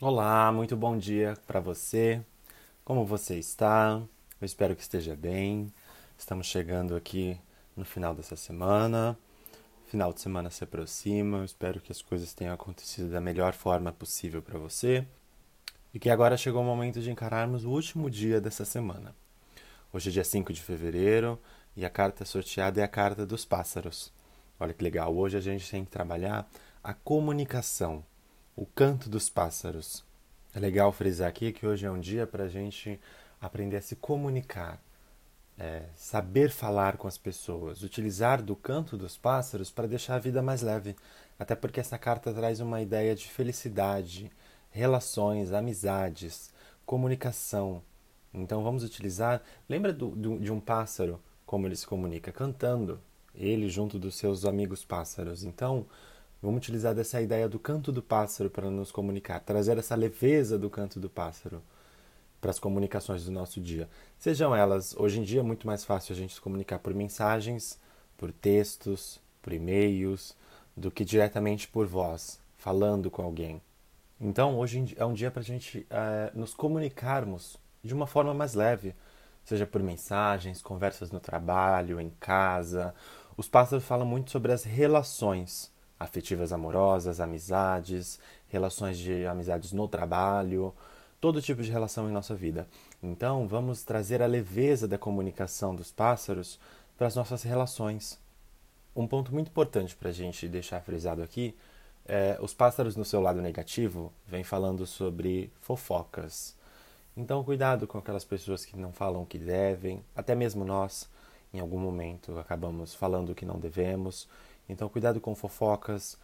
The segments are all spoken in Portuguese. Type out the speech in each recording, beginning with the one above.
Olá, muito bom dia para você. Como você está? Eu espero que esteja bem. Estamos chegando aqui no final dessa semana. Final de semana se aproxima. Eu espero que as coisas tenham acontecido da melhor forma possível para você. E que agora chegou o momento de encararmos o último dia dessa semana. Hoje é dia 5 de fevereiro e a carta sorteada é a carta dos pássaros. Olha que legal, hoje a gente tem que trabalhar a comunicação o canto dos pássaros. É legal frisar aqui que hoje é um dia para a gente aprender a se comunicar, é, saber falar com as pessoas, utilizar do canto dos pássaros para deixar a vida mais leve. Até porque essa carta traz uma ideia de felicidade, relações, amizades, comunicação. Então vamos utilizar. Lembra do, do, de um pássaro, como ele se comunica? Cantando. Ele junto dos seus amigos pássaros. Então Vamos utilizar dessa ideia do canto do pássaro para nos comunicar, trazer essa leveza do canto do pássaro para as comunicações do nosso dia. Sejam elas, hoje em dia é muito mais fácil a gente se comunicar por mensagens, por textos, por e-mails, do que diretamente por voz, falando com alguém. Então, hoje é um dia para a gente é, nos comunicarmos de uma forma mais leve, seja por mensagens, conversas no trabalho, em casa. Os pássaros falam muito sobre as relações afetivas amorosas, amizades, relações de amizades no trabalho, todo tipo de relação em nossa vida. Então, vamos trazer a leveza da comunicação dos pássaros para as nossas relações. Um ponto muito importante para a gente deixar frisado aqui é os pássaros no seu lado negativo vêm falando sobre fofocas. Então, cuidado com aquelas pessoas que não falam o que devem, até mesmo nós, em algum momento, acabamos falando o que não devemos então, cuidado com fofocas,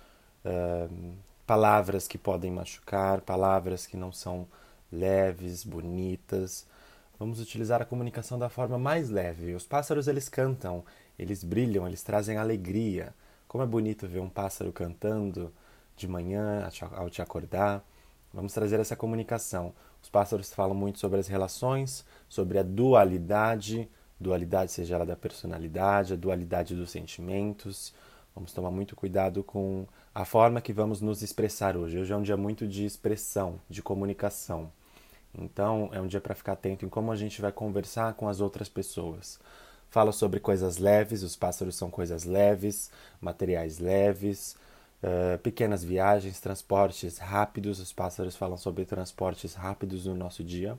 uh, palavras que podem machucar, palavras que não são leves, bonitas. Vamos utilizar a comunicação da forma mais leve. Os pássaros eles cantam, eles brilham, eles trazem alegria. Como é bonito ver um pássaro cantando de manhã ao te acordar. Vamos trazer essa comunicação. Os pássaros falam muito sobre as relações, sobre a dualidade, dualidade seja ela da personalidade, a dualidade dos sentimentos. Vamos tomar muito cuidado com a forma que vamos nos expressar hoje. Hoje é um dia muito de expressão, de comunicação. Então, é um dia para ficar atento em como a gente vai conversar com as outras pessoas. Fala sobre coisas leves, os pássaros são coisas leves, materiais leves, uh, pequenas viagens, transportes rápidos. Os pássaros falam sobre transportes rápidos no nosso dia.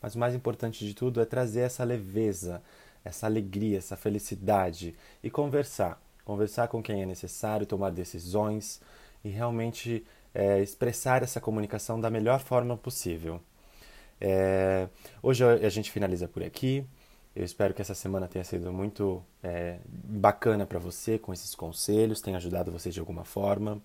Mas o mais importante de tudo é trazer essa leveza, essa alegria, essa felicidade e conversar conversar com quem é necessário, tomar decisões e realmente é, expressar essa comunicação da melhor forma possível. É, hoje a gente finaliza por aqui. Eu espero que essa semana tenha sido muito é, bacana para você com esses conselhos, tenha ajudado você de alguma forma.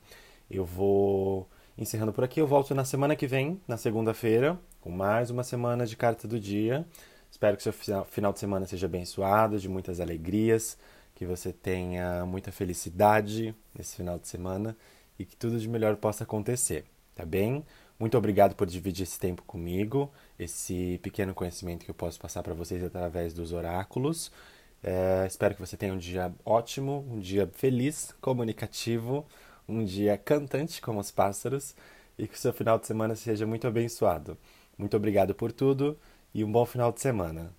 Eu vou encerrando por aqui. Eu volto na semana que vem, na segunda-feira, com mais uma semana de carta do dia. Espero que seu final de semana seja abençoado, de muitas alegrias, que você tenha muita felicidade nesse final de semana e que tudo de melhor possa acontecer, tá bem? Muito obrigado por dividir esse tempo comigo, esse pequeno conhecimento que eu posso passar para vocês através dos oráculos. É, espero que você tenha um dia ótimo, um dia feliz, comunicativo, um dia cantante como os pássaros e que o seu final de semana seja muito abençoado. Muito obrigado por tudo e um bom final de semana.